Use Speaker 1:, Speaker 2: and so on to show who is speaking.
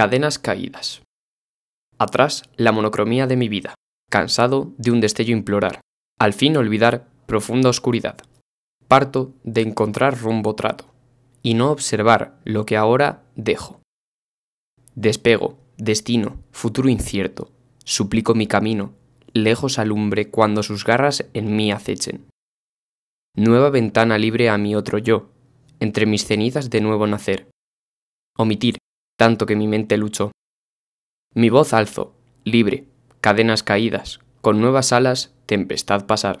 Speaker 1: Cadenas caídas. Atrás la monocromía de mi vida, cansado de un destello implorar, al fin olvidar profunda oscuridad. Parto de encontrar rumbo trato, y no observar lo que ahora dejo. Despego, destino, futuro incierto, suplico mi camino, lejos alumbre cuando sus garras en mí acechen. Nueva ventana libre a mi otro yo, entre mis cenizas de nuevo nacer. Omitir, tanto que mi mente luchó. Mi voz alzo, libre, cadenas caídas, con nuevas alas, tempestad pasar.